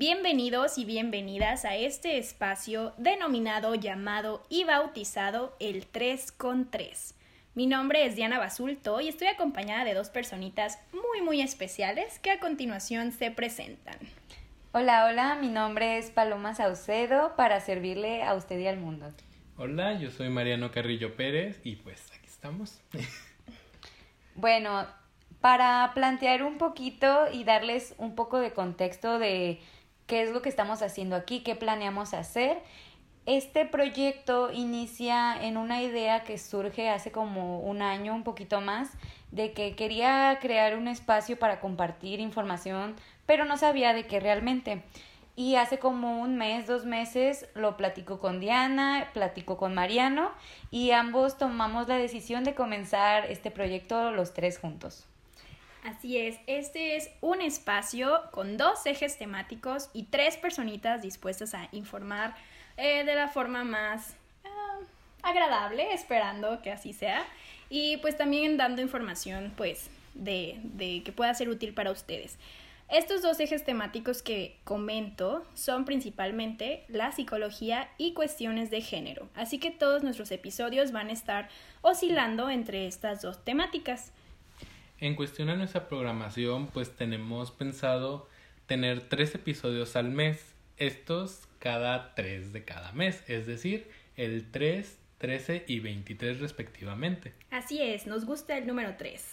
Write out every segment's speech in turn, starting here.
Bienvenidos y bienvenidas a este espacio denominado, llamado y bautizado el 3 con 3. Mi nombre es Diana Basulto y estoy acompañada de dos personitas muy muy especiales que a continuación se presentan. Hola, hola, mi nombre es Paloma Saucedo para servirle a usted y al mundo. Hola, yo soy Mariano Carrillo Pérez y pues aquí estamos. bueno, para plantear un poquito y darles un poco de contexto de qué es lo que estamos haciendo aquí, qué planeamos hacer. Este proyecto inicia en una idea que surge hace como un año, un poquito más, de que quería crear un espacio para compartir información, pero no sabía de qué realmente. Y hace como un mes, dos meses, lo platico con Diana, platico con Mariano y ambos tomamos la decisión de comenzar este proyecto los tres juntos. Así es, este es un espacio con dos ejes temáticos y tres personitas dispuestas a informar eh, de la forma más ah, agradable, esperando que así sea, y pues también dando información pues de, de que pueda ser útil para ustedes. Estos dos ejes temáticos que comento son principalmente la psicología y cuestiones de género, así que todos nuestros episodios van a estar oscilando entre estas dos temáticas. En cuestión a nuestra programación, pues tenemos pensado tener tres episodios al mes, estos cada tres de cada mes, es decir, el 3, 13 y 23 respectivamente. Así es, nos gusta el número 3.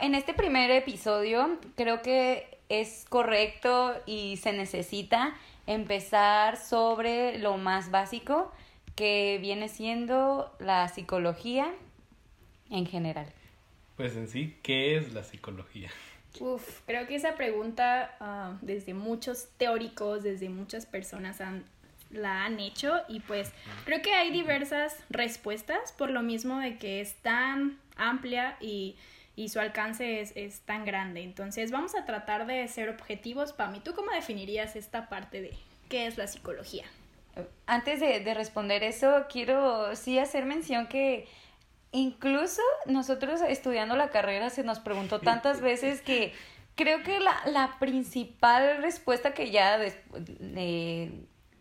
en este primer episodio creo que es correcto y se necesita empezar sobre lo más básico que viene siendo la psicología en general. Pues en sí, ¿qué es la psicología? Uf, creo que esa pregunta ah, desde muchos teóricos, desde muchas personas han, la han hecho y pues creo que hay diversas respuestas por lo mismo de que es tan amplia y, y su alcance es, es, tan grande. Entonces vamos a tratar de ser objetivos. Pami, ¿tú cómo definirías esta parte de qué es la psicología? Antes de, de responder eso, quiero sí hacer mención que incluso nosotros estudiando la carrera se nos preguntó tantas veces que creo que la, la principal respuesta que ya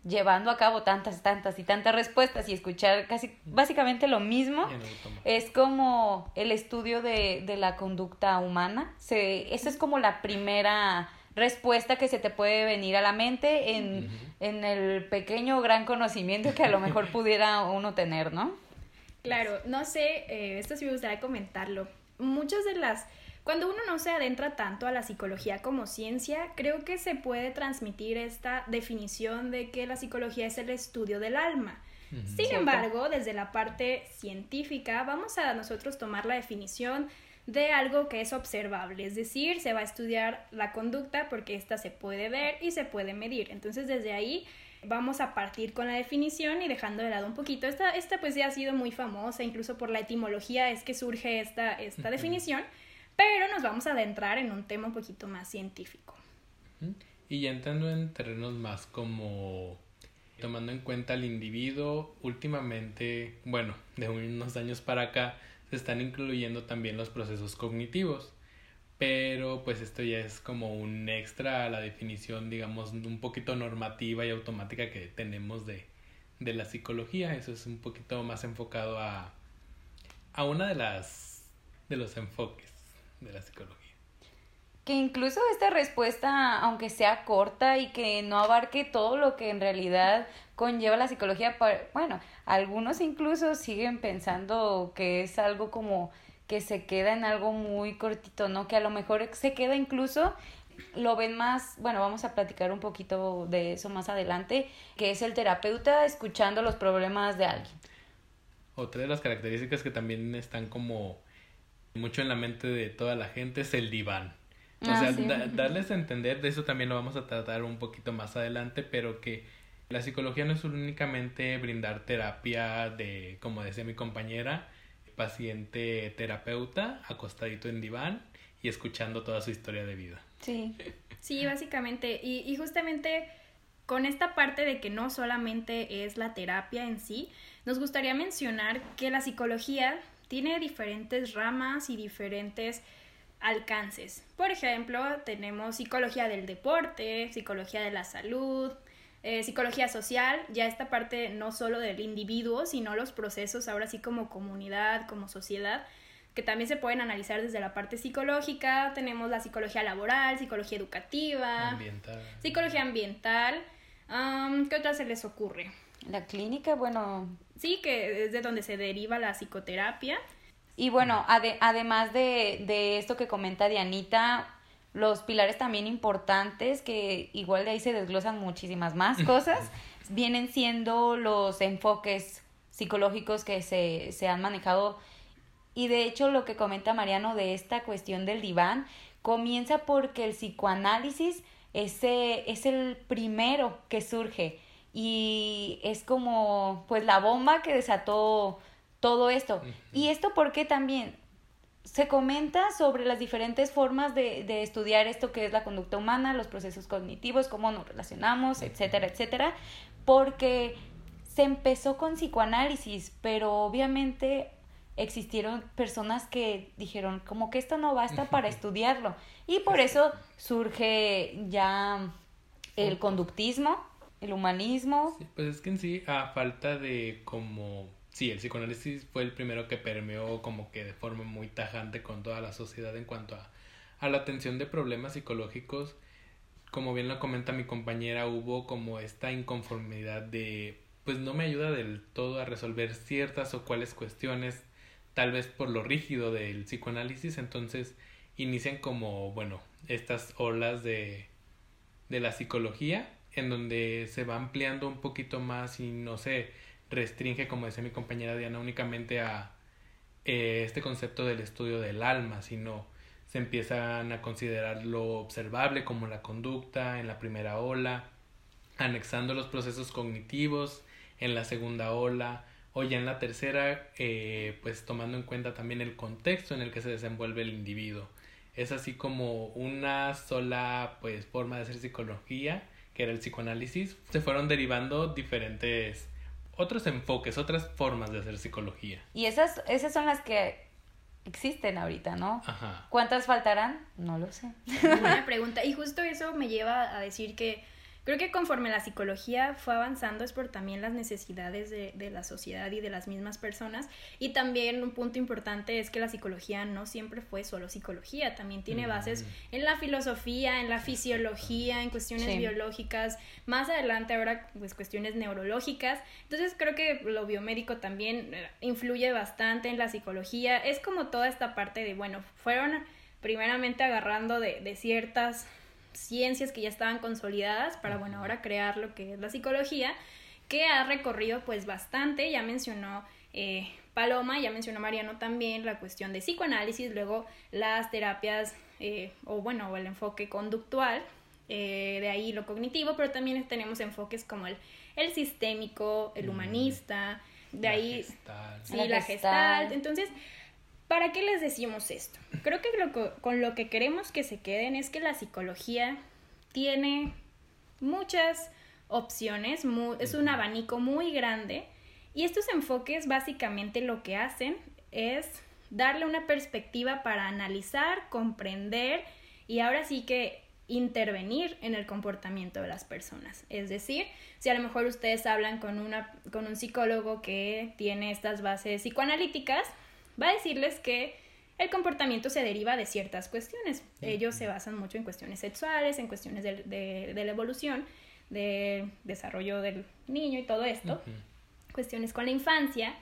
llevando a cabo tantas, tantas y tantas respuestas y escuchar casi básicamente lo mismo es como el estudio de, de la conducta humana. Se, esa es como la primera respuesta que se te puede venir a la mente en, en el pequeño o gran conocimiento que a lo mejor pudiera uno tener, ¿no? Claro, no sé, eh, esto sí me gustaría comentarlo. Muchas de las... Cuando uno no se adentra tanto a la psicología como ciencia, creo que se puede transmitir esta definición de que la psicología es el estudio del alma. Sin embargo, desde la parte científica, vamos a nosotros tomar la definición de algo que es observable, es decir, se va a estudiar la conducta porque ésta se puede ver y se puede medir. Entonces, desde ahí vamos a partir con la definición y dejando de lado un poquito. Esta, esta pues ya ha sido muy famosa, incluso por la etimología es que surge esta, esta definición, pero nos vamos a adentrar en un tema un poquito más científico. Y ya entrando en terrenos más como tomando en cuenta al individuo, últimamente, bueno, de unos años para acá, se están incluyendo también los procesos cognitivos pero pues esto ya es como un extra a la definición, digamos, un poquito normativa y automática que tenemos de, de la psicología. Eso es un poquito más enfocado a, a una de las de los enfoques de la psicología. Que incluso esta respuesta, aunque sea corta y que no abarque todo lo que en realidad conlleva la psicología, bueno, algunos incluso siguen pensando que es algo como que se queda en algo muy cortito, ¿no? Que a lo mejor se queda incluso lo ven más, bueno, vamos a platicar un poquito de eso más adelante, que es el terapeuta escuchando los problemas de alguien. Otra de las características que también están como mucho en la mente de toda la gente es el diván. O ah, sea, darles a entender, de eso también lo vamos a tratar un poquito más adelante, pero que la psicología no es únicamente brindar terapia de, como decía mi compañera, paciente terapeuta acostadito en diván y escuchando toda su historia de vida. Sí, sí, básicamente. Y, y justamente con esta parte de que no solamente es la terapia en sí, nos gustaría mencionar que la psicología tiene diferentes ramas y diferentes alcances. Por ejemplo, tenemos psicología del deporte, psicología de la salud, eh, psicología social, ya esta parte no solo del individuo, sino los procesos ahora sí como comunidad, como sociedad, que también se pueden analizar desde la parte psicológica. Tenemos la psicología laboral, psicología educativa, Ambiental. psicología ambiental. Am, ¿Qué otra se les ocurre? La clínica, bueno, Sí, que es de donde se deriva la psicoterapia. Y bueno, ade- además de, de esto que comenta Dianita, los pilares también importantes, que igual de ahí se desglosan muchísimas más cosas, vienen siendo los enfoques psicológicos que se, se han manejado. Y de hecho lo que comenta Mariano de esta cuestión del diván, comienza porque el psicoanálisis ese es el primero que surge y es como pues la bomba que desató todo esto. Y esto porque también se comenta sobre las diferentes formas de, de estudiar esto que es la conducta humana, los procesos cognitivos, cómo nos relacionamos, etcétera, etcétera, porque se empezó con psicoanálisis, pero obviamente existieron personas que dijeron como que esto no basta para estudiarlo. Y por eso surge ya el conductismo, el humanismo, Sí, pues es que en sí, a falta de como... Sí, el psicoanálisis fue el primero que permeó como que de forma muy tajante con toda la sociedad en cuanto a, a la atención de problemas psicológicos. Como bien lo comenta mi compañera, hubo como esta inconformidad de, pues no me ayuda del todo a resolver ciertas o cuales cuestiones, tal vez por lo rígido del psicoanálisis, entonces inician como, bueno, estas olas de, de la psicología en donde se va ampliando un poquito más y no se restringe, como decía mi compañera Diana, únicamente a eh, este concepto del estudio del alma, sino se empiezan a considerar lo observable como la conducta en la primera ola, anexando los procesos cognitivos en la segunda ola, o ya en la tercera, eh, pues tomando en cuenta también el contexto en el que se desenvuelve el individuo. Es así como una sola pues forma de hacer psicología, que era el psicoanálisis, se fueron derivando diferentes otros enfoques, otras formas de hacer psicología. y esas, esas son las que existen ahorita, ¿no? Ajá. ¿Cuántas faltarán? No lo sé. Buena pregunta. Y justo eso me lleva a decir que creo que conforme la psicología fue avanzando es por también las necesidades de, de la sociedad y de las mismas personas. Y también un punto importante es que la psicología no siempre fue solo psicología, también tiene bases en la filosofía, en la fisiología, en cuestiones Sí. biológicas, más adelante ahora pues cuestiones neurológicas. Entonces creo que lo biomédico también eh, influye bastante en la psicología. Es como toda esta parte de, bueno, fueron primeramente agarrando de, de ciertas ciencias que ya estaban consolidadas para, bueno, ahora crear lo que es la psicología, que ha recorrido pues bastante, ya mencionó eh, Paloma, ya mencionó Mariano también la cuestión de psicoanálisis, luego las terapias, eh, o bueno, o el enfoque conductual, eh, de ahí lo cognitivo, pero también tenemos enfoques como el, el sistémico, el humanista, de La ahí gestal. Sí, La la, Gestalt. gestalt. Entonces, ¿para qué les decimos esto? Creo que lo co- con lo que queremos que se queden es que la psicología tiene muchas opciones, es un abanico muy grande y estos enfoques básicamente lo que hacen es darle una perspectiva para analizar, comprender y ahora sí que intervenir en el comportamiento de las personas. Es decir, si a lo mejor ustedes hablan con, una, con un psicólogo que tiene estas bases psicoanalíticas, va a decirles que el comportamiento se deriva de ciertas cuestiones. Ellos se basan mucho en cuestiones sexuales, en cuestiones de, de- de la evolución, del desarrollo del niño y todo esto cuestiones con la infancia.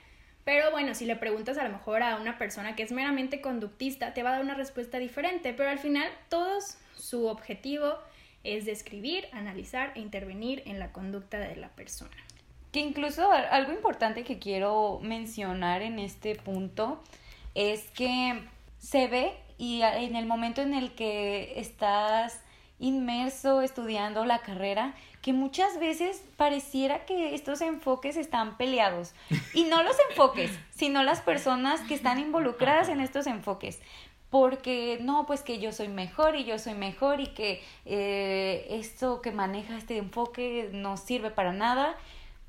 Pero bueno, si le preguntas a lo mejor a una persona que es meramente conductista, te va a dar una respuesta diferente. Pero al final, todos su objetivo es describir, analizar e intervenir en la conducta de la persona. Que incluso algo importante que quiero mencionar en este punto es que se ve y en el momento en el que estás inmerso estudiando la carrera, que muchas veces pareciera que estos enfoques están peleados. Y no los enfoques, sino las personas que están involucradas en estos enfoques. Porque no, pues que yo soy mejor y yo soy mejor y que eh, esto que maneja este enfoque no sirve para nada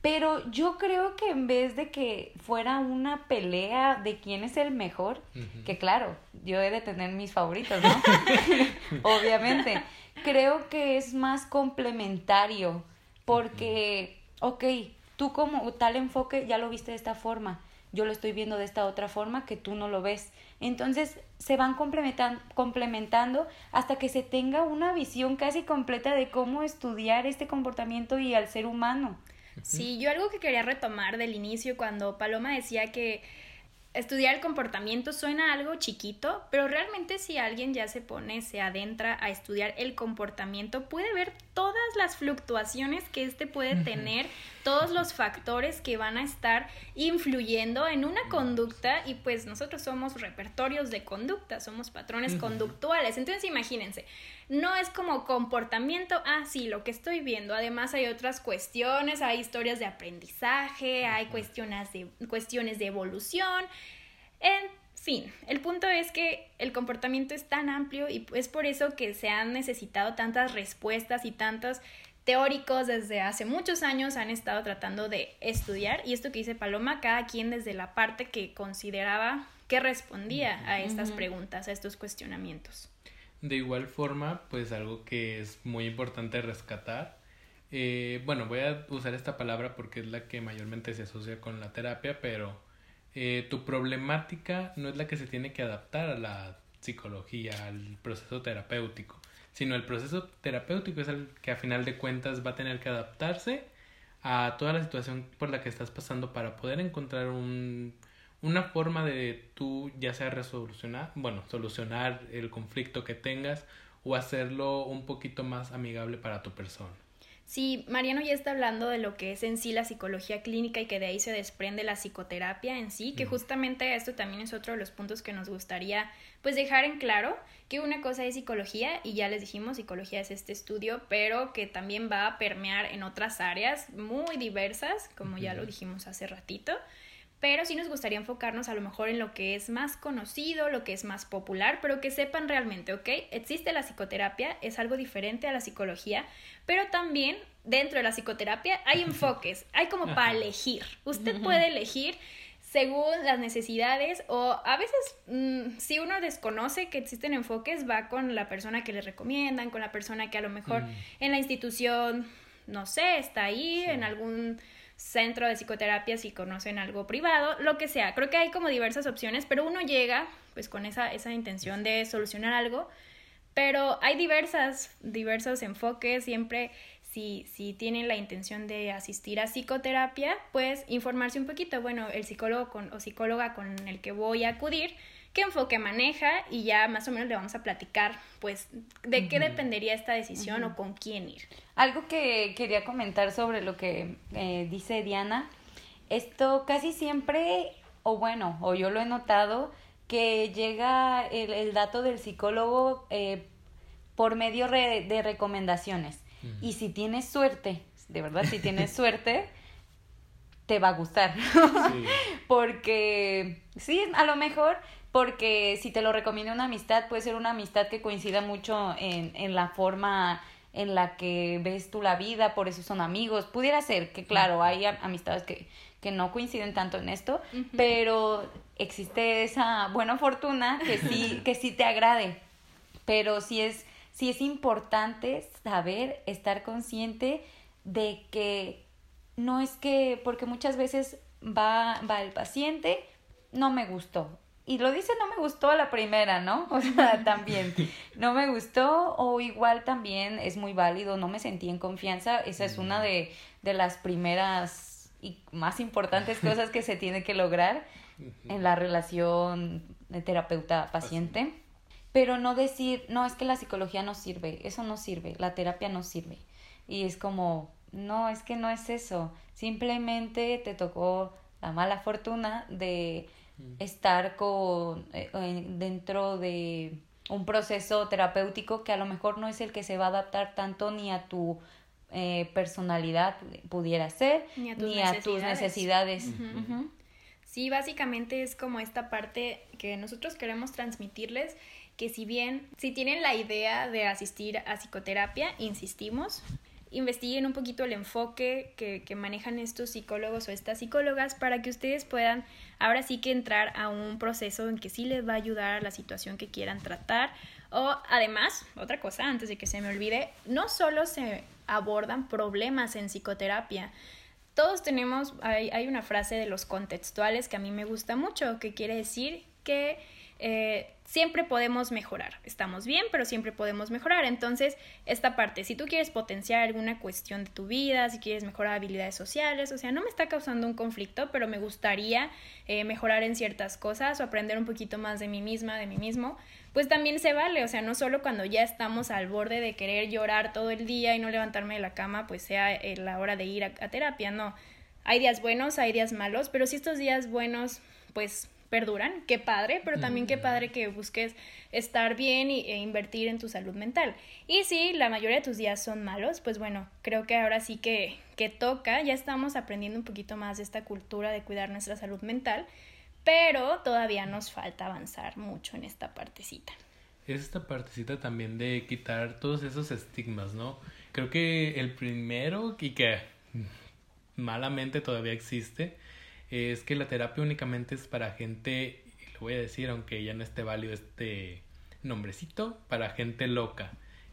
Pero yo creo que en vez de que fuera una pelea de quién es el mejor, que claro, yo he de tener mis favoritos, ¿no? Obviamente. Creo que es más complementario porque, ok, tú como tal enfoque ya lo viste de esta forma, yo lo estoy viendo de esta otra forma que tú no lo ves. Entonces se van complementando hasta que se tenga una visión casi completa de cómo estudiar este comportamiento y al ser humano. Sí, yo algo que quería retomar del inicio cuando Paloma decía que estudiar el comportamiento suena algo chiquito, pero realmente si alguien ya se pone, se adentra a estudiar el comportamiento, puede ver todas las fluctuaciones que éste puede tener, todos los factores que van a estar influyendo en una conducta y pues nosotros somos repertorios de conducta, somos patrones conductuales. Entonces imagínense, no es como comportamiento, ah, sí, lo que estoy viendo. Además hay otras cuestiones, hay historias de aprendizaje, hay cuestiones de, cuestiones de evolución. En fin, el punto es que el comportamiento es tan amplio y es por eso que se han necesitado tantas respuestas y tantos teóricos desde hace muchos años han estado tratando de estudiar. Y esto que dice Paloma, cada quien desde la parte que consideraba que respondía a estas preguntas, a estos cuestionamientos. De igual forma, pues algo que es muy importante rescatar, eh, bueno, voy a usar esta palabra porque es la que mayormente se asocia con la terapia, pero eh, tu problemática no es la que se tiene que adaptar a la psicología, al proceso terapéutico, sino el proceso terapéutico es el que a final de cuentas va a tener que adaptarse a toda la situación por la que estás pasando para poder encontrar un una forma de tú ya sea resolucionar, bueno, solucionar el conflicto que tengas o hacerlo un poquito más amigable para tu persona. Sí, Mariano ya está hablando de lo que es en sí la psicología clínica y que de ahí se desprende la psicoterapia en sí, que justamente esto también es otro de los puntos que nos gustaría pues dejar en claro, que una cosa es psicología y ya les dijimos, psicología es este estudio, pero que también va a permear en otras áreas muy diversas, como ya lo dijimos hace ratito pero sí nos gustaría enfocarnos a lo mejor en lo que es más conocido, lo que es más popular, pero que sepan realmente, ¿ok? Existe la psicoterapia, es algo diferente a la psicología, pero también dentro de la psicoterapia hay enfoques, hay como para elegir. Usted puede elegir según las necesidades o a veces mm, si uno desconoce que existen enfoques va con la persona que le recomiendan, con la persona que a lo mejor mm. en la institución, no sé, está ahí, en algún centro de psicoterapia si conocen algo privado, lo que sea. Creo que hay como diversas opciones, pero uno llega pues con esa, esa intención de solucionar algo, pero hay diversas, diversos enfoques, siempre si, si tienen la intención de asistir a psicoterapia, pues informarse un poquito, bueno, el psicólogo con, o psicóloga con el que voy a acudir, qué enfoque maneja y ya más o menos le vamos a platicar, pues, de qué dependería esta decisión o con quién ir. Algo que quería comentar sobre lo que eh, dice Diana, esto casi siempre, o bueno, o yo lo he notado, que llega el, dato del psicólogo eh, por medio de recomendaciones. Y si tienes suerte, de verdad, si tienes suerte, te va a gustar. Porque sí, a lo mejor porque si te lo recomienda una amistad, puede ser una amistad que coincida mucho en, en la forma en la que ves tú la vida, por eso son amigos. Pudiera ser que, claro, hay amistades que, que no coinciden tanto en esto, pero existe esa buena fortuna que sí, que sí te agrade. Pero sí es, sí es importante saber, estar consciente de que no es que, porque muchas veces va, va el paciente, no me gustó, y lo dice no me gustó a la primera, ¿no? O sea, también no me gustó o igual también es muy válido, no me sentí en confianza. Esa es una de, de las primeras y más importantes cosas que se tiene que lograr en la relación terapeuta-paciente. Pero no decir, no, es que la psicología no sirve, eso no sirve, la terapia no sirve. Y es como, no, es que no es eso, simplemente te tocó la mala fortuna de estar con, eh, dentro de un proceso terapéutico que a lo mejor no es el que se va a adaptar tanto ni a tu eh, personalidad pudiera ser, ni a tus necesidades. Sí, básicamente es como esta parte que nosotros queremos transmitirles, que si bien, si tienen la idea de asistir a psicoterapia, insistimos, investiguen un poquito el enfoque que, que, manejan estos psicólogos o estas psicólogas para que ustedes puedan ahora sí que entrar a un proceso en que sí les va a ayudar a la situación que quieran tratar. O además, otra cosa, antes de que se me olvide, no solo se abordan problemas en psicoterapia, todos tenemos, hay, hay una frase de los contextuales que a mí me gusta mucho, que quiere decir que eh, siempre podemos mejorar. Estamos bien, pero siempre podemos mejorar. Entonces, esta parte, si tú quieres potenciar alguna cuestión de tu vida, si quieres mejorar habilidades sociales, o sea, no me está causando un conflicto, pero me gustaría eh, mejorar en ciertas cosas o aprender un poquito más de mí misma, de mí mismo, pues también se vale. O sea, no solo cuando ya estamos al borde de querer llorar todo el día y no levantarme de la cama, pues sea eh, la hora de ir a terapia, no. Hay días buenos, hay días malos, pero si estos días buenos, pues perduran, qué padre, pero también qué padre que busques estar bien e invertir en tu salud mental. Y si la mayoría de tus días son malos, pues bueno, creo que ahora sí que, que toca, ya estamos aprendiendo un poquito más de esta cultura de cuidar nuestra salud mental, pero todavía nos falta avanzar mucho en esta partecita. Es esta partecita también de quitar todos esos estigmas, ¿no? Creo que el primero y que malamente todavía existe es que la terapia únicamente es para gente, lo voy a decir aunque ya no esté válido este nombrecito, para gente loca.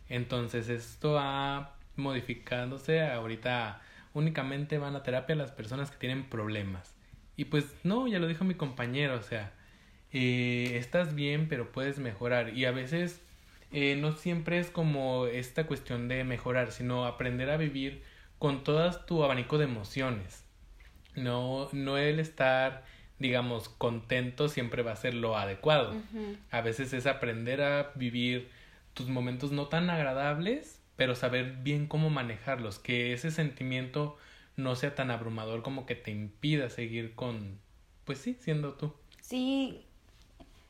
Entonces esto va modificándose, ahorita únicamente van a terapia las personas que tienen problemas. Y pues no, ya lo dijo mi compañero, o sea, eh, estás bien pero puedes mejorar y a veces eh, no siempre es como esta cuestión de mejorar, sino aprender a vivir con todas tu abanico de emociones. No, no el estar, digamos, contento siempre va a ser lo adecuado. A veces es aprender a vivir tus momentos no tan agradables, pero saber bien cómo manejarlos, que ese sentimiento no sea tan abrumador como que te impida seguir con, pues sí, siendo tú. Sí,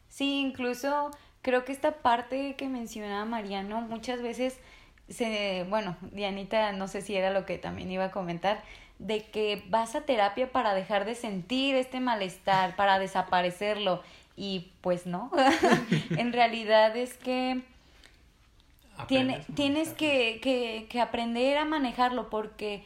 sí, incluso creo que esta parte que mencionaba Mariano muchas veces se, bueno, Dianita no sé si era lo que también iba a comentar, de que vas a terapia para dejar de sentir este malestar, para desaparecerlo. Y pues no, en realidad es que tiene, tienes que, que, que, aprender a manejarlo porque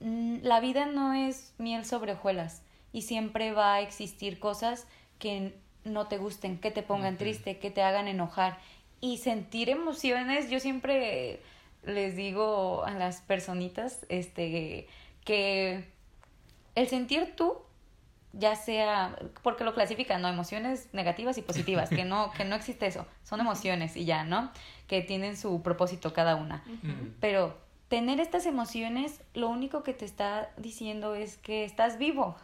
mm, la vida no es miel sobre hojuelas y siempre va a existir cosas que no te gusten, que te pongan triste, que te hagan enojar. Y sentir emociones, yo siempre les digo a las personitas, este, que el sentir tú, ya sea, porque lo clasifican, ¿no? Emociones negativas y positivas, que no, que no existe eso, son emociones y ya, ¿no? Que tienen su propósito cada una. Pero tener estas emociones, lo único que te está diciendo es que estás vivo.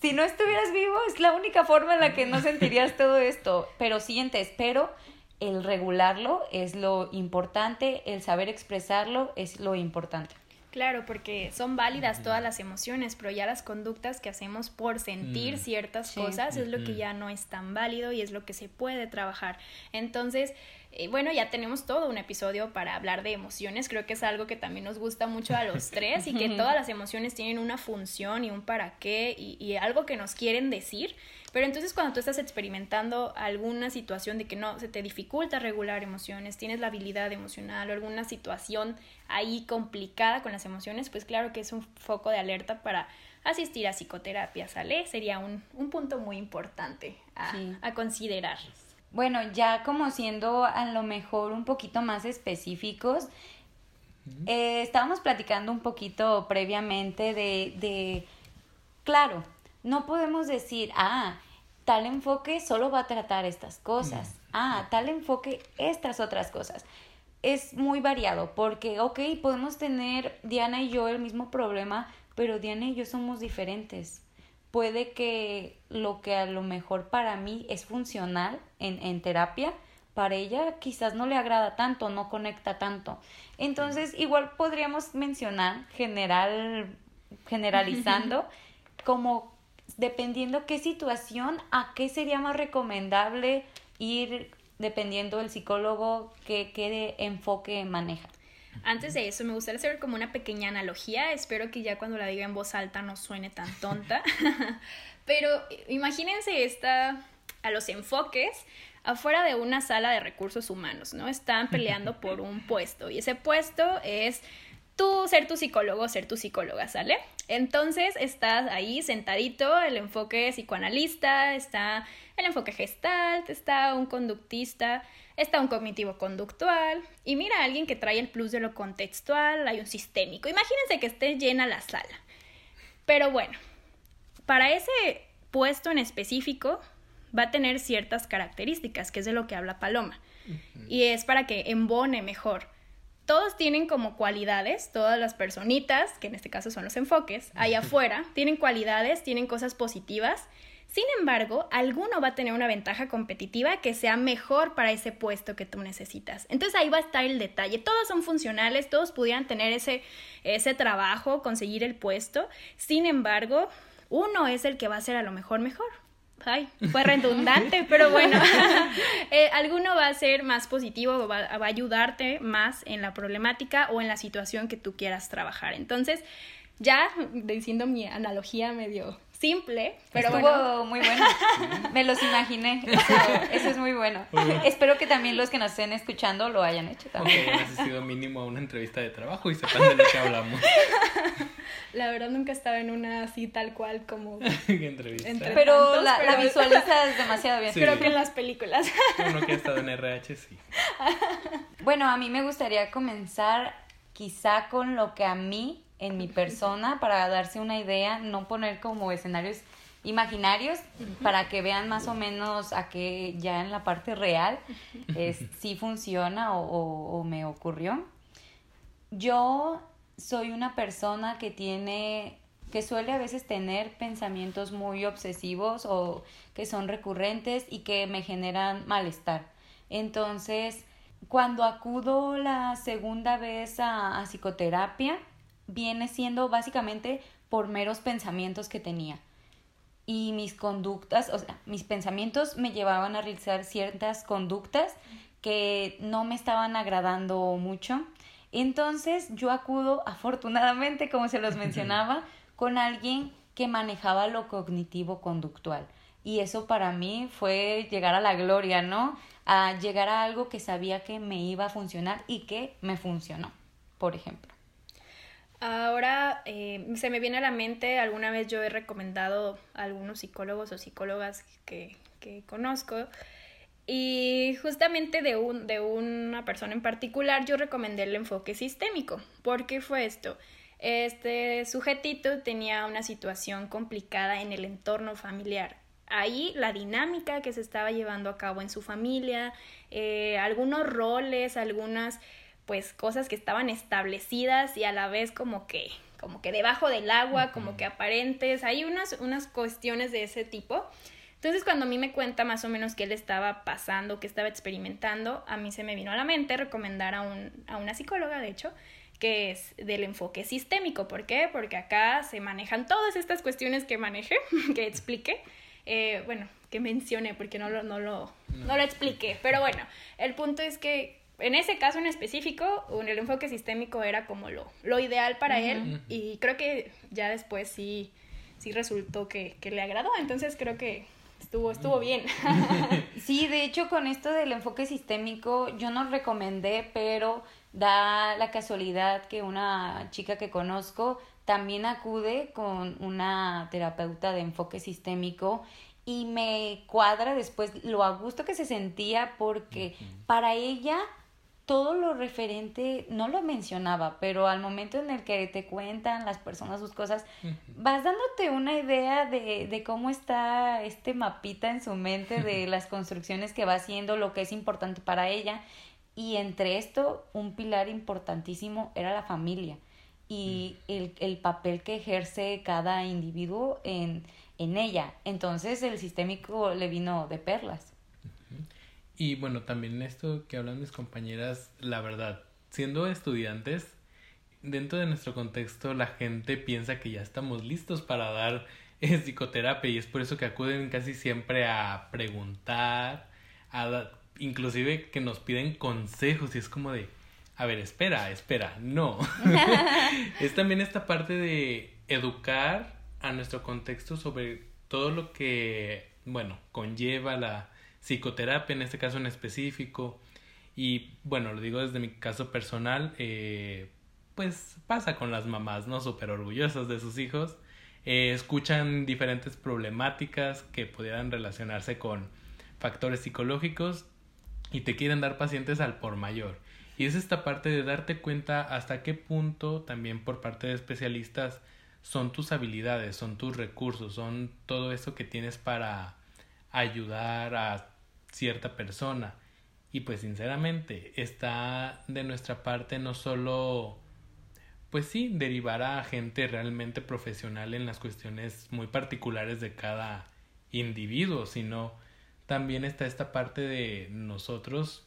Si no estuvieras vivo, es la única forma en la que no sentirías todo esto, pero sientes, pero el regularlo es lo importante, el saber expresarlo es lo importante. Claro, porque son válidas todas las emociones, pero ya las conductas que hacemos por sentir mm. ciertas cosas es lo que ya no es tan válido y es lo que se puede trabajar. Entonces, eh, bueno, ya tenemos todo un episodio para hablar de emociones. Creo que es algo que también nos gusta mucho a los tres y que todas las emociones tienen una función y un para qué y, y algo que nos quieren decir. Pero entonces cuando tú estás experimentando alguna situación de que no se te dificulta regular emociones, tienes la habilidad emocional o alguna situación ahí complicada con las emociones, pues claro que es un foco de alerta para asistir a psicoterapia, ¿sale? Sería un, un punto muy importante a, a considerar. Bueno, ya como siendo a lo mejor un poquito más específicos, eh, estábamos platicando un poquito previamente de, de, claro, no podemos decir, ah, tal enfoque solo va a tratar estas cosas. Mm. Ah, tal enfoque estas otras cosas. Es muy variado porque, ok, podemos tener Diana y yo el mismo problema, pero Diana y yo somos diferentes. Puede que lo que a lo mejor para mí es funcional en, en terapia, para ella quizás no le agrada tanto, no conecta tanto. Entonces, igual podríamos mencionar, general, generalizando, como dependiendo qué situación, a qué sería más recomendable ir dependiendo del psicólogo que qué enfoque maneja. Antes de eso, me gustaría hacer como una pequeña analogía. Espero que ya cuando la diga en voz alta no suene tan tonta. Pero imagínense esta a los enfoques afuera de una sala de recursos humanos, ¿no? Están peleando por un puesto y ese puesto es tú ser tu psicólogo, ser tu psicóloga, ¿sale? Entonces estás ahí sentadito, el enfoque psicoanalista, está el enfoque gestalt, está un conductista, está un cognitivo conductual y mira a alguien que trae el plus de lo contextual, hay un sistémico. Imagínense que esté llena la sala. Pero bueno, para ese puesto en específico va a tener ciertas características, que es de lo que habla Paloma. Y es para que embone mejor todos tienen como cualidades, todas las personitas, que en este caso son los enfoques, allá afuera, tienen cualidades, tienen cosas positivas. Sin embargo, alguno va a tener una ventaja competitiva que sea mejor para ese puesto que tú necesitas. Entonces ahí va a estar el detalle. Todos son funcionales, todos pudieran tener ese, ese trabajo, conseguir el puesto. Sin embargo, uno es el que va a ser a lo mejor mejor. Ay, fue redundante, pero bueno, eh, alguno va a ser más positivo, va, va, a ayudarte más en la problemática o en la situación que tú quieras trabajar. Entonces, ya diciendo mi analogía medio simple, pero Estuvo bueno. muy bueno. Me los imaginé. Eso, eso es muy bueno. Espero que también los que nos estén escuchando lo hayan hecho O también. que hayan asistido mínimo a una entrevista de trabajo y sepan de lo que hablamos. La verdad nunca estaba en una así tal cual como ¿Qué entrevista? Entre- Pero tantos, la, la pero- visualizas demasiado bien. Sí. creo que en las películas. Uno que ha estado en RH, sí. Bueno, a mí me gustaría comenzar quizá con lo que a mí, en mi persona, para darse una idea, no poner como escenarios imaginarios, para que vean más o menos a qué ya en la parte real es, si funciona o, o- o me ocurrió. Yo soy una persona que tiene, que suele a veces tener pensamientos muy obsesivos o que son recurrentes y que me generan malestar. Entonces, cuando acudo la segunda vez a, a psicoterapia, viene siendo básicamente por meros pensamientos que tenía. Y mis conductas, o sea, mis pensamientos me llevaban a realizar ciertas conductas que no me estaban agradando mucho. Entonces yo acudo, afortunadamente, como se los mencionaba, con alguien que manejaba lo cognitivo conductual. Y eso para mí fue llegar a la gloria, ¿no? A llegar a algo que sabía que me iba a funcionar y que me funcionó, por ejemplo. Ahora eh, se me viene a la mente, alguna vez yo he recomendado a algunos psicólogos o psicólogas que, que conozco y justamente de, un, de una persona en particular yo recomendé el enfoque sistémico. ¿Por qué fue esto? Este sujetito tenía una situación complicada en el entorno familiar. Ahí la dinámica que se estaba llevando a cabo en su familia, eh, algunos roles, algunas pues cosas que estaban establecidas y a la vez como que como que debajo del agua, como que aparentes, hay unas, unas cuestiones de ese tipo. Entonces cuando a mí me cuenta más o menos qué le estaba pasando, qué estaba experimentando, a mí se me vino a la mente recomendar a, un, a una psicóloga, de hecho, que es del enfoque sistémico. ¿Por qué? Porque acá se manejan todas estas cuestiones que maneje, que explique. Eh, bueno, que mencioné porque no lo, no, lo, no lo expliqué. Pero bueno, el punto es que en ese caso en específico, un- el enfoque sistémico era como lo, lo ideal para él y creo que ya después sí, sí resultó que, que le agradó. Entonces creo que estuvo, estuvo bien. Sí, de hecho con esto del enfoque sistémico yo no recomendé, pero da la casualidad que una chica que conozco también acude con una terapeuta de enfoque sistémico y me cuadra después lo a gusto que se sentía porque para ella todo lo referente, no lo mencionaba, pero al momento en el que te cuentan las personas sus cosas, vas dándote una idea de, de cómo está este mapita en su mente, de las construcciones que va haciendo, lo que es importante para ella. Y entre esto, un pilar importantísimo era la familia y el, el papel que ejerce cada individuo en, en ella. Entonces el sistémico le vino de perlas. Y bueno, también esto que hablan mis compañeras, la verdad, siendo estudiantes, dentro de nuestro contexto la gente piensa que ya estamos listos para dar psicoterapia y es por eso que acuden casi siempre a preguntar, a da- inclusive que nos piden consejos y es como de, a ver, espera, espera, no. es también esta parte de educar a nuestro contexto sobre todo lo que, bueno, conlleva la psicoterapia, en este caso en específico. Y bueno, lo digo desde mi caso personal, eh, pues pasa con las mamás, ¿no? Súper orgullosas de sus hijos. Eh, escuchan diferentes problemáticas que pudieran relacionarse con factores psicológicos y te quieren dar pacientes al por mayor. Y es esta parte de darte cuenta hasta qué punto también por parte de especialistas son tus habilidades, son tus recursos, son todo eso que tienes para ayudar a cierta persona. Y pues sinceramente está de nuestra parte no solo pues sí, derivar a gente realmente profesional en las cuestiones muy particulares de cada individuo, sino también está esta parte de nosotros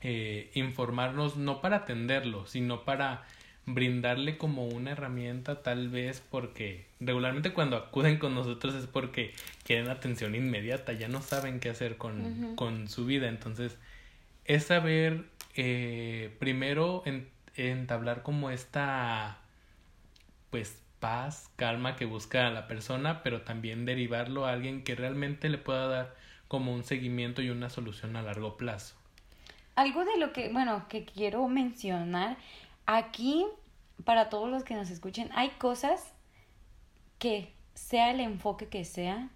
eh, informarnos no para atenderlo, sino para brindarle como una herramienta tal vez porque regularmente cuando acuden con nosotros es porque quieren atención inmediata, ya no saben qué hacer con, con su vida, entonces es saber eh, primero en, entablar como esta pues paz, calma que busca la persona, pero también derivarlo a alguien que realmente le pueda dar como un seguimiento y una solución a largo plazo. Algo de lo que, bueno, que quiero mencionar aquí, para todos los que nos escuchen, hay cosas que, sea el enfoque que sea,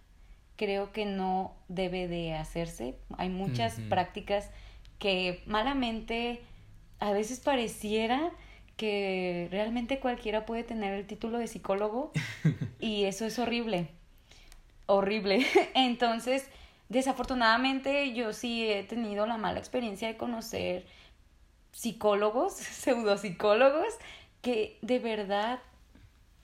creo que no debe de hacerse. Hay muchas prácticas que malamente a veces pareciera que realmente cualquiera puede tener el título de psicólogo y eso es horrible. Horrible. Entonces, Desafortunadamente yo sí he tenido la mala experiencia de conocer psicólogos, pseudopsicólogos, que de verdad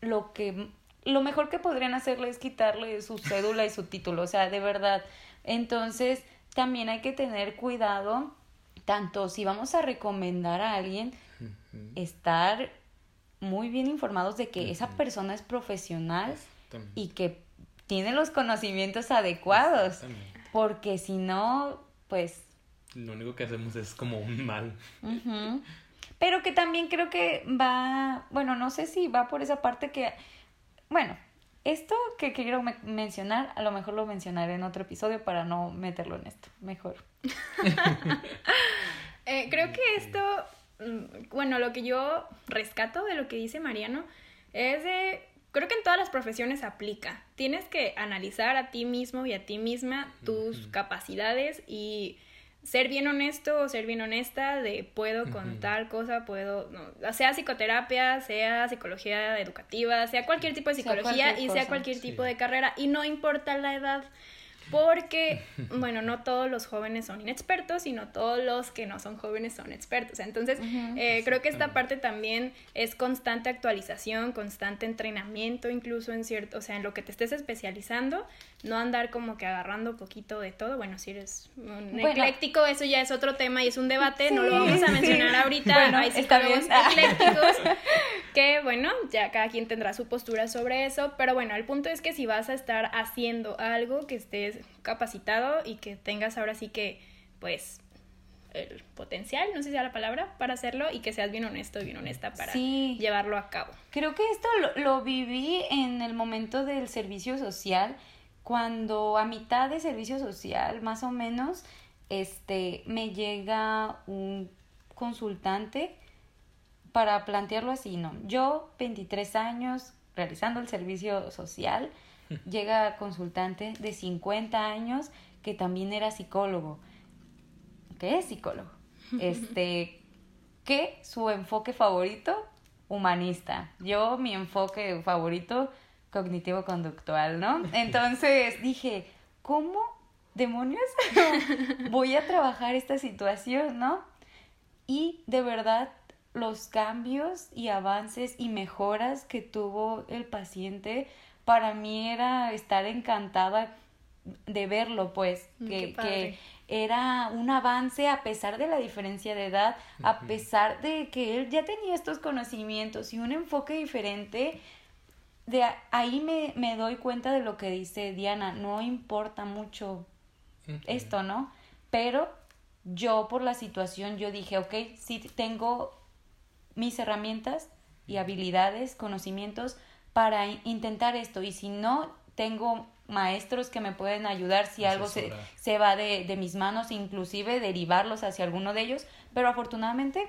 lo que lo mejor que podrían hacerle es quitarle su cédula y su título, o sea, de verdad. Entonces, también hay que tener cuidado, tanto si vamos a recomendar a alguien, estar muy bien informados de que esa persona es profesional y que tiene los conocimientos adecuados porque si no, pues... Lo único que hacemos es como un mal. Pero que también creo que va, bueno, no sé si va por esa parte que, bueno, esto que quiero mencionar, a lo mejor lo mencionaré en otro episodio para no meterlo en esto, mejor. Eh, creo que esto, mm, bueno, lo que yo rescato de lo que dice Mariano es de creo que en todas las profesiones aplica. Tienes que analizar a ti mismo y a ti misma tus capacidades y ser bien honesto o ser bien honesta de puedo con tal cosa, puedo, sea psicoterapia, sea psicología educativa, sea cualquier tipo de psicología y sea cualquier tipo de carrera y no importa la edad porque, bueno, no todos los jóvenes son inexpertos, sino todos los que no son jóvenes son expertos. Entonces, eh, creo que esta parte también es constante actualización, constante entrenamiento, incluso en cierto, o sea, en lo que te estés especializando, no andar como que agarrando poquito de todo. Bueno, si eres un ecléctico, eso ya es otro tema y es un debate, no lo vamos a mencionar ahorita, no hay psicólogos eclécticos, que bueno, ya cada quien tendrá su postura sobre eso, pero bueno, el punto es que si vas a estar haciendo algo que estés capacitado y que tengas ahora sí que, pues, el potencial, no sé si sea la palabra, para hacerlo y que seas bien honesto y bien honesta para llevarlo a cabo. Creo que esto lo, lo viví en el momento del servicio social cuando a mitad de servicio social, más o menos, este, me llega un consultante para plantearlo así, ¿no? Yo, 23 años, realizando el servicio social, llega consultante de 50 años que también era psicólogo, que es psicólogo, este, que su enfoque favorito, humanista. Yo, mi enfoque favorito, cognitivo-conductual, ¿no? Entonces dije, ¿cómo demonios voy a trabajar esta situación, ¿no? Y de verdad los cambios y avances y mejoras que tuvo el paciente, para mí era estar encantada de verlo, pues, mm, que, que, era un avance a pesar de la diferencia de edad, a pesar de que él ya tenía estos conocimientos y un enfoque diferente, de ahí me, me doy cuenta de lo que dice Diana, no importa mucho esto, ¿no? Pero yo por la situación, yo dije, ok, sí tengo mis herramientas y habilidades, conocimientos para intentar esto. Y si no, tengo maestros que me pueden ayudar si algo se, se va de, de mis manos, inclusive derivarlos hacia alguno de ellos, pero afortunadamente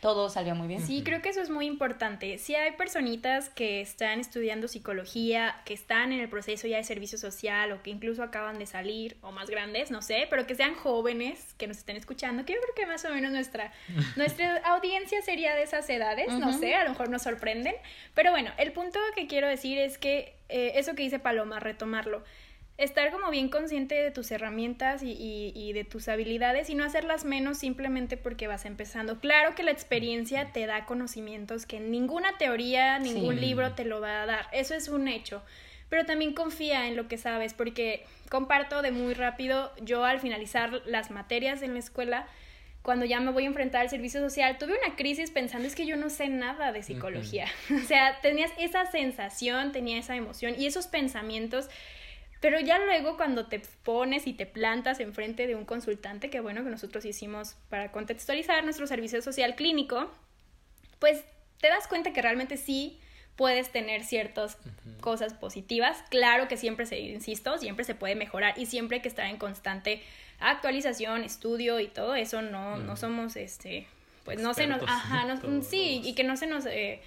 todo salió muy bien. Sí, creo que eso es muy importante. Si hay personitas que están estudiando psicología, que están en el proceso ya de servicio social o que incluso acaban de salir o más grandes, no sé, pero que sean jóvenes, que nos estén escuchando, que yo creo que más o menos nuestra, nuestra audiencia sería de esas edades, no sé, a lo mejor nos sorprenden. Pero bueno, el punto que quiero decir es que eh, eso que dice Paloma, retomarlo estar como bien consciente de tus herramientas y, y, de tus habilidades y no hacerlas menos simplemente porque vas empezando. Claro que la experiencia te da conocimientos que ninguna teoría, ningún libro te lo va a dar. Eso es un hecho. Pero también confía en lo que sabes, porque comparto de muy rápido, yo al finalizar las materias en la escuela, cuando ya me voy a enfrentar al servicio social, tuve una crisis pensando es que yo no sé nada de psicología. o sea, tenías esa sensación, tenía esa emoción y esos pensamientos pero ya luego cuando te pones y te plantas enfrente de un consultante, que bueno que nosotros hicimos para contextualizar nuestro servicio social clínico, pues te das cuenta que realmente sí puedes tener ciertas cosas positivas. Claro que siempre se, insisto, siempre se puede mejorar y siempre hay que estar en constante actualización, estudio y todo eso. No, no somos, este, pues no se nos, ajá, no, sí, y que no se nos... Eh,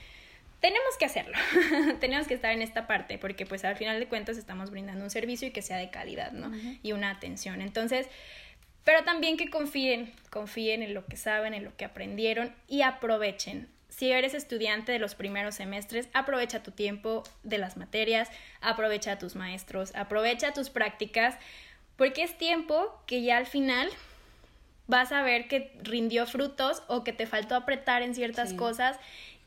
tenemos que hacerlo, tenemos que estar en esta parte porque pues al final de cuentas estamos brindando un servicio y que sea de calidad, ¿no? Y una atención. Entonces, pero también que confíen, confíen en lo que saben, en lo que aprendieron y aprovechen. Si eres estudiante de los primeros semestres, aprovecha tu tiempo de las materias, aprovecha a tus maestros, aprovecha tus prácticas, porque es tiempo que ya al final vas a ver que rindió frutos o que te faltó apretar en ciertas cosas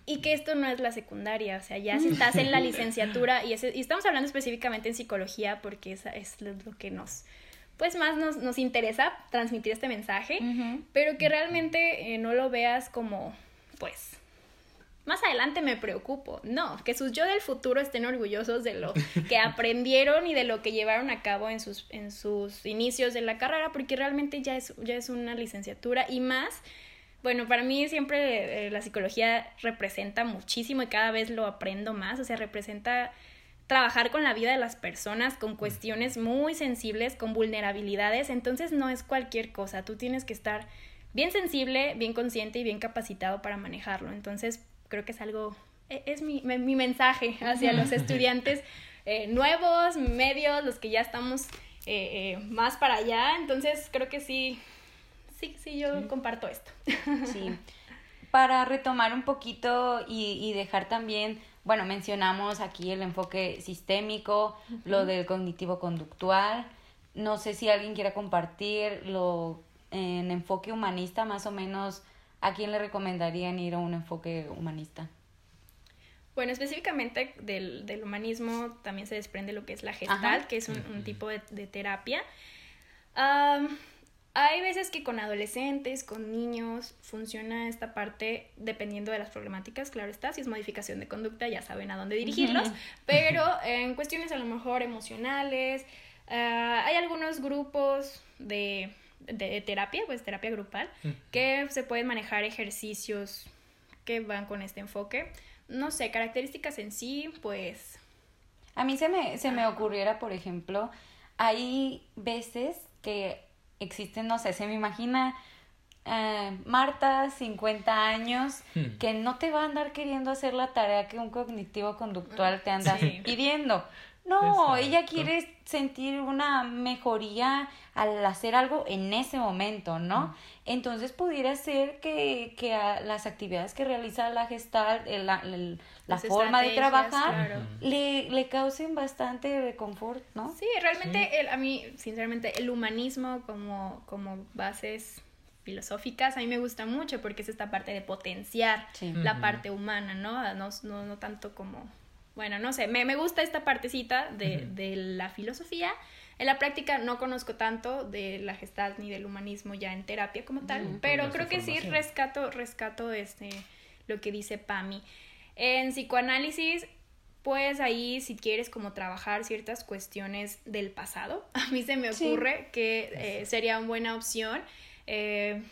y que esto no es la secundaria, o sea, ya si estás en la licenciatura y, y estamos hablando específicamente en psicología porque esa es lo, que nos, pues más nos, nos interesa transmitir este mensaje, pero que realmente eh, no lo veas como, pues, más adelante me preocupo. No, que sus yo del futuro estén orgullosos de lo que aprendieron y de lo que llevaron a cabo en sus, en sus inicios de la carrera, porque realmente ya es, ya es una licenciatura y más bueno, para mí siempre eh, la psicología representa muchísimo y cada vez lo aprendo más, o sea, representa trabajar con la vida de las personas, con cuestiones muy sensibles, con vulnerabilidades, entonces no es cualquier cosa, tú tienes que estar bien sensible, bien consciente y bien capacitado para manejarlo, entonces creo que es algo, e, es mi, mi mensaje hacia los estudiantes eh, nuevos, medios, los que ya estamos eh, más para allá, entonces creo que sí, sí, sí, yo comparto esto. Sí. Para retomar un poquito y, dejar también, bueno, mencionamos aquí el enfoque sistémico, lo del cognitivo conductual. No sé si alguien quiera compartir lo en enfoque humanista, más o menos, ¿a quién le recomendarían ir a un enfoque humanista? Bueno, específicamente del, humanismo también se desprende lo que es la gestal, que es un, tipo de, terapia. Hay veces que con adolescentes, con niños, funciona esta parte dependiendo de las problemáticas, claro está, si es modificación de conducta ya saben a dónde dirigirlos, pero en cuestiones a lo mejor emocionales, ah, hay algunos grupos de, de, terapia, pues terapia grupal, que se pueden manejar ejercicios que van con este enfoque. No sé, características en sí, pues... A mí se me, se me ocurriera, por ejemplo, hay veces que existen, no sé, se me imagina eh, Marta, 50 años, hmm. que no te va a andar queriendo hacer la tarea que un cognitivo conductual te anda pidiendo. No, ella quiere sentir una mejoría al hacer algo en ese momento, ¿no? Entonces pudiera ser que, que las actividades que realiza la gestal, la, la, forma de trabajar, le, le causen bastante confort, ¿no? Sí, realmente El, a mí, sinceramente, el humanismo como, como bases filosóficas a mí me gusta mucho porque es esta parte de potenciar la parte humana, ¿no? ¿no? No, no tanto como bueno, no sé, me, me gusta esta partecita de, de, la filosofía. En la práctica no conozco tanto de la gestalt ni del humanismo ya en terapia como tal, pero creo que sí rescato, rescato este, lo que dice Pami. En psicoanálisis, pues ahí si quieres como trabajar ciertas cuestiones del pasado, a mí se me ocurre que eh, sería una buena opción. Eh,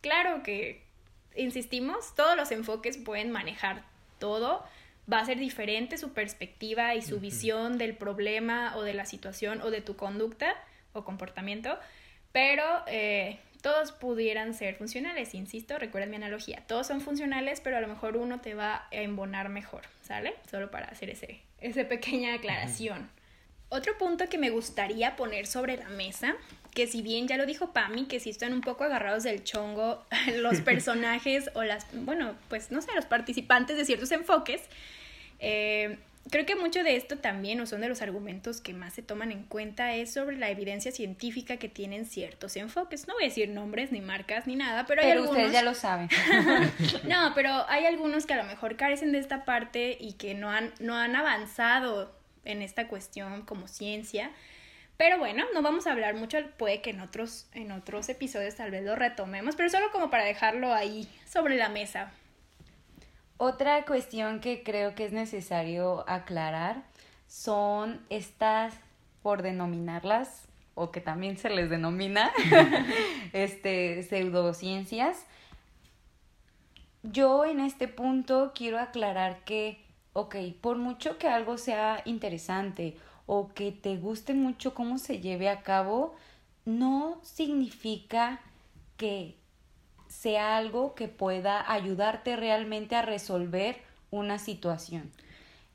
claro que, insistimos, todos los enfoques pueden manejar todo, va a ser diferente su perspectiva y su visión del problema o de la situación o de tu conducta o comportamiento, pero eh, todos pudieran ser funcionales, insisto, recuerden mi analogía, todos son funcionales, pero a lo mejor uno te va a embonar mejor, ¿sale? Solo para hacer ese, esa pequeña aclaración. Otro punto que me gustaría poner sobre la mesa, que si bien ya lo dijo Pami, que si están un poco agarrados del chongo los personajes o las, bueno, pues no sé, los participantes de ciertos enfoques, eh, creo que mucho de esto también, o son de los argumentos que más se toman en cuenta, es sobre la evidencia científica que tienen ciertos enfoques. No voy a decir nombres, ni marcas, ni nada, pero hay Pero algunos... ustedes ya lo saben. no, pero hay algunos que a lo mejor carecen de esta parte y que no han, no han avanzado en esta cuestión como ciencia. Pero bueno, no vamos a hablar mucho, puede que en otros, en otros episodios tal vez lo retomemos, pero solo como para dejarlo ahí sobre la mesa. Otra cuestión que creo que es necesario aclarar son estas, por denominarlas, o que también se les denomina, este, pseudociencias. Yo en este punto quiero aclarar que, ok, por mucho que algo sea interesante o que te guste mucho cómo se lleve a cabo, no significa que sea algo que pueda ayudarte realmente a resolver una situación.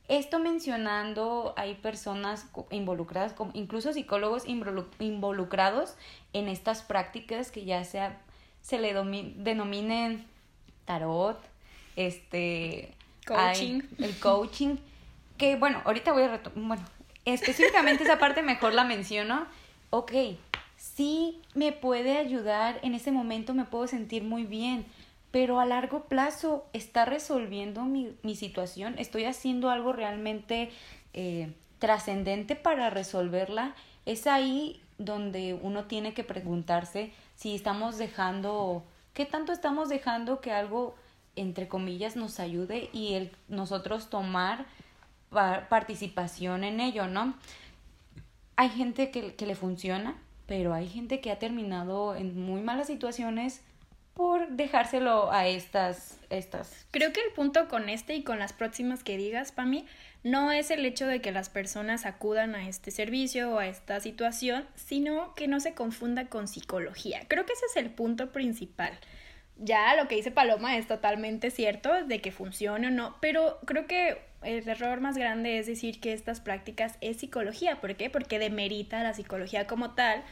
Esto mencionando, hay personas involucradas, incluso psicólogos involucrados en estas prácticas que ya sea se le denominen tarot, este, coaching, el coaching, que bueno, ahorita voy a bueno, específicamente esa parte mejor la menciono. Ok, sí me puede ayudar, en ese momento me puedo sentir muy bien, pero a largo plazo está resolviendo mi, mi situación, estoy haciendo algo realmente eh, trascendente para resolverla. Es ahí donde uno tiene que preguntarse si estamos dejando, qué tanto estamos dejando que algo, entre comillas, nos ayude y el, nosotros tomar participación en ello, ¿no? Hay gente que, que le funciona, pero hay gente que ha terminado en muy malas situaciones por dejárselo a estas, estas. Creo que el punto con este y con las próximas que digas, mí no es el hecho de que las personas acudan a este servicio o a esta situación, sino que no se confunda con psicología. Creo que ese es el punto principal. Ya lo que dice Paloma es totalmente cierto de que funcione o no, pero creo que el error más grande es decir que estas prácticas es psicología. ¿Por qué? Porque demerita la psicología como tal,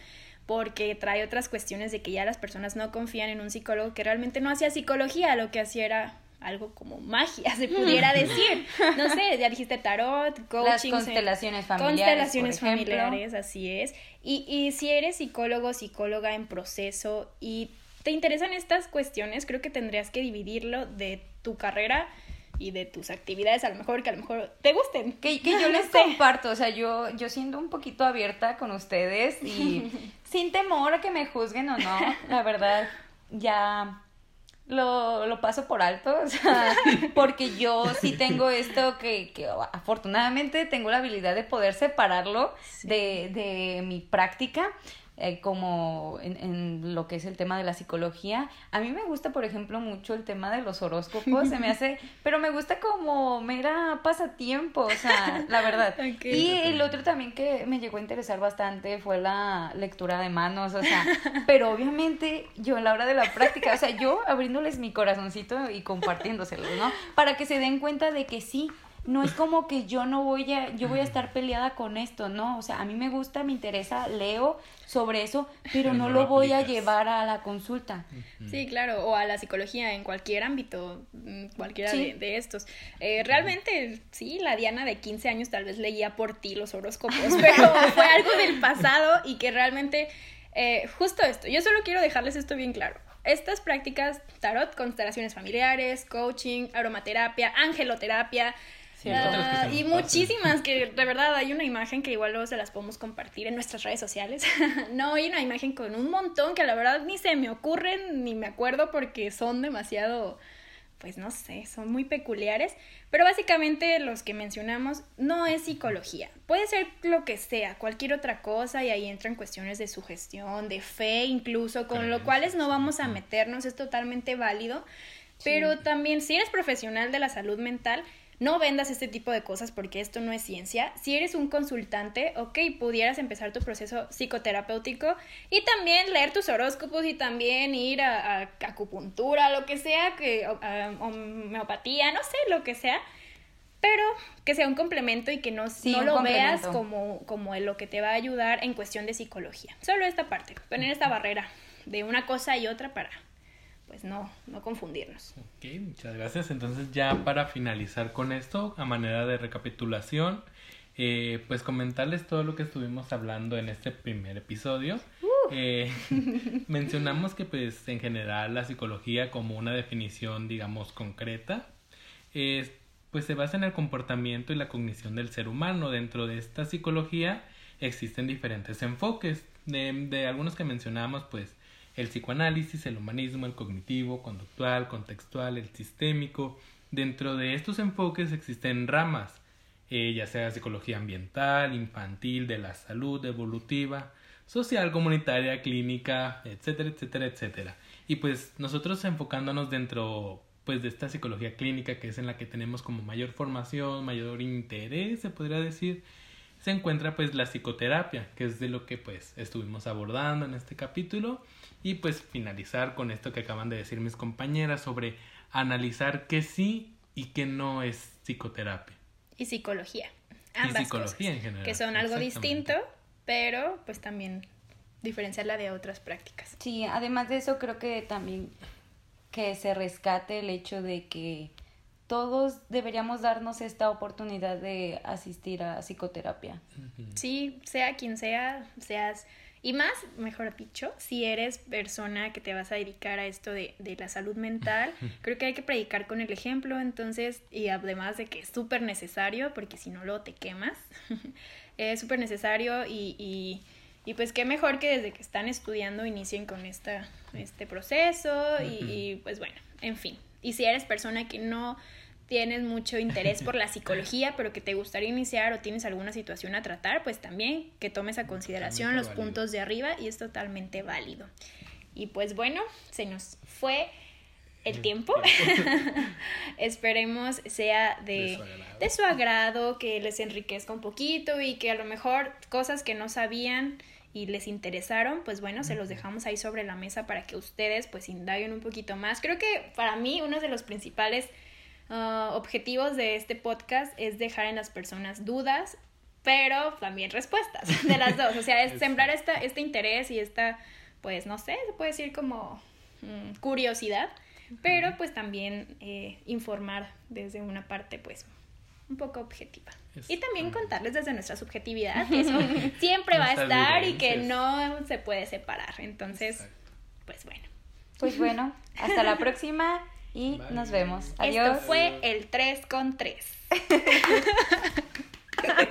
porque trae otras cuestiones de que ya las personas no confían en un psicólogo que realmente no hacía psicología, lo que hacía era algo como magia, se pudiera decir. No sé, ya dijiste tarot, coaching. Las constelaciones familiares. Constelaciones familiares, así es. Y, y si eres psicólogo, psicóloga en proceso y te interesan estas cuestiones, creo que tendrías que dividirlo de tu carrera y de tus actividades a lo mejor que a lo mejor te gusten. Que, que yo les comparto, o sea, yo, yo siendo un poquito abierta con ustedes y sin temor a que me juzguen o no, la verdad, ya lo, lo paso por alto, o sea, porque yo sí tengo esto que, que afortunadamente tengo la habilidad de poder separarlo de, de mi práctica eh, como en, en, lo que es el tema de la psicología. A mí me gusta, por ejemplo, mucho el tema de los horóscopos, se me hace, pero me gusta como mera pasatiempo, o sea, la verdad. Y el otro también que me llegó a interesar bastante fue la lectura de manos, o sea, pero obviamente yo en la hora de la práctica, o sea, yo abriéndoles mi corazoncito y compartiéndoselos, ¿no? Para que se den cuenta de que sí, no es como que yo no voy a, yo voy a estar peleada con esto, ¿no? O sea, a mí me gusta, me interesa, leo sobre eso, pero, no, lo, voy a llevar a la consulta. Sí, claro, o a la psicología en cualquier ámbito, mm, cualquiera de, estos. Eh, realmente, sí, la Diana de 15 años tal vez leía por ti los horóscopos, pero fue algo del pasado y que realmente, eh, justo esto, yo solo quiero dejarles esto bien claro. Estas prácticas, tarot, constelaciones familiares, coaching, aromaterapia, angeloterapia, Ah, y muchísimas que de verdad hay una imagen que igual luego se las podemos compartir en nuestras redes sociales. no, hay una imagen con un montón que la verdad ni se me ocurren ni me acuerdo porque son demasiado, pues no sé, son muy peculiares. Pero básicamente los que mencionamos no es psicología. Puede ser lo que sea, cualquier otra cosa y ahí entran cuestiones de sugestión, de fe incluso, con lo cuales no vamos a meternos, es totalmente válido Pero también si eres profesional de la salud mental, no vendas este tipo de cosas porque esto no es ciencia. Si eres un consultante, ok, pudieras empezar tu proceso psicoterapéutico y también leer tus horóscopos y también ir a, a acupuntura, lo que sea, que homeopatía, no sé, lo que sea. Pero que sea un complemento y que no, no lo veas como, como lo que te va a ayudar en cuestión de psicología. Solo esta parte, poner esta barrera de una cosa y otra para pues no, no confundirnos. Ok, muchas gracias. Entonces ya para finalizar con esto, a manera de recapitulación, eh, pues comentarles todo lo que estuvimos hablando en este primer episodio. Uh. Eh, mencionamos que pues en general la psicología como una definición digamos concreta, pues se basa en el comportamiento y la cognición del ser humano. Dentro de esta psicología existen diferentes enfoques. De, de algunos que mencionamos pues el psicoanálisis, el humanismo, el cognitivo, conductual, contextual, el sistémico. Dentro de estos enfoques existen ramas, eh, ya sea psicología ambiental, infantil, de la salud, evolutiva, social, comunitaria, clínica, etcétera, etcétera, etcétera. Y pues nosotros enfocándonos dentro pues de esta psicología clínica que es en la que tenemos como mayor formación, mayor interés, se podría decir, se encuentra pues la psicoterapia, que es de lo que pues estuvimos abordando en este capítulo y pues finalizar con esto que acaban de decir mis compañeras sobre analizar qué sí y qué no es psicoterapia. Y psicología. Ambas y psicología en general. Que son algo distinto, pero pues también diferenciarla de otras prácticas. Sí, además de eso creo que también que se rescate el hecho de que todos deberíamos darnos esta oportunidad de asistir a psicoterapia. Sí, sea quien sea, seas y más, mejor dicho, si eres persona que te vas a dedicar a esto de, de la salud mental, creo que hay que predicar con el ejemplo, entonces, y además de que es súper necesario, porque si no, luego te quemas, es súper necesario y, y, y, pues qué mejor que desde que están estudiando inicien con esta, este proceso y, y pues bueno, en fin. Y si eres persona que no tienes mucho interés por la psicología, pero que te gustaría iniciar o tienes alguna situación a tratar, pues también que tomes a consideración los puntos de arriba y es totalmente válido. Y pues bueno, se nos fue el tiempo. Esperemos sea de, de, su agrado, que les enriquezca un poquito y que a lo mejor cosas que no sabían y les interesaron, pues bueno, se los dejamos ahí sobre la mesa para que ustedes pues indaguen un poquito más. Creo que para mí uno de los principales Ah, objetivos de este podcast es dejar en las personas dudas, pero también respuestas de las dos. O sea, es sembrar esta, este interés y esta, pues no sé, se puede decir como mm, curiosidad, pero pues también eh, informar desde una parte pues un poco objetiva. y también contarles desde nuestra subjetividad, que eso siempre va a estar y que no se puede separar. Entonces, pues bueno. Pues bueno, hasta la próxima y nos vemos. Adiós. Esto fue el 3 con 3.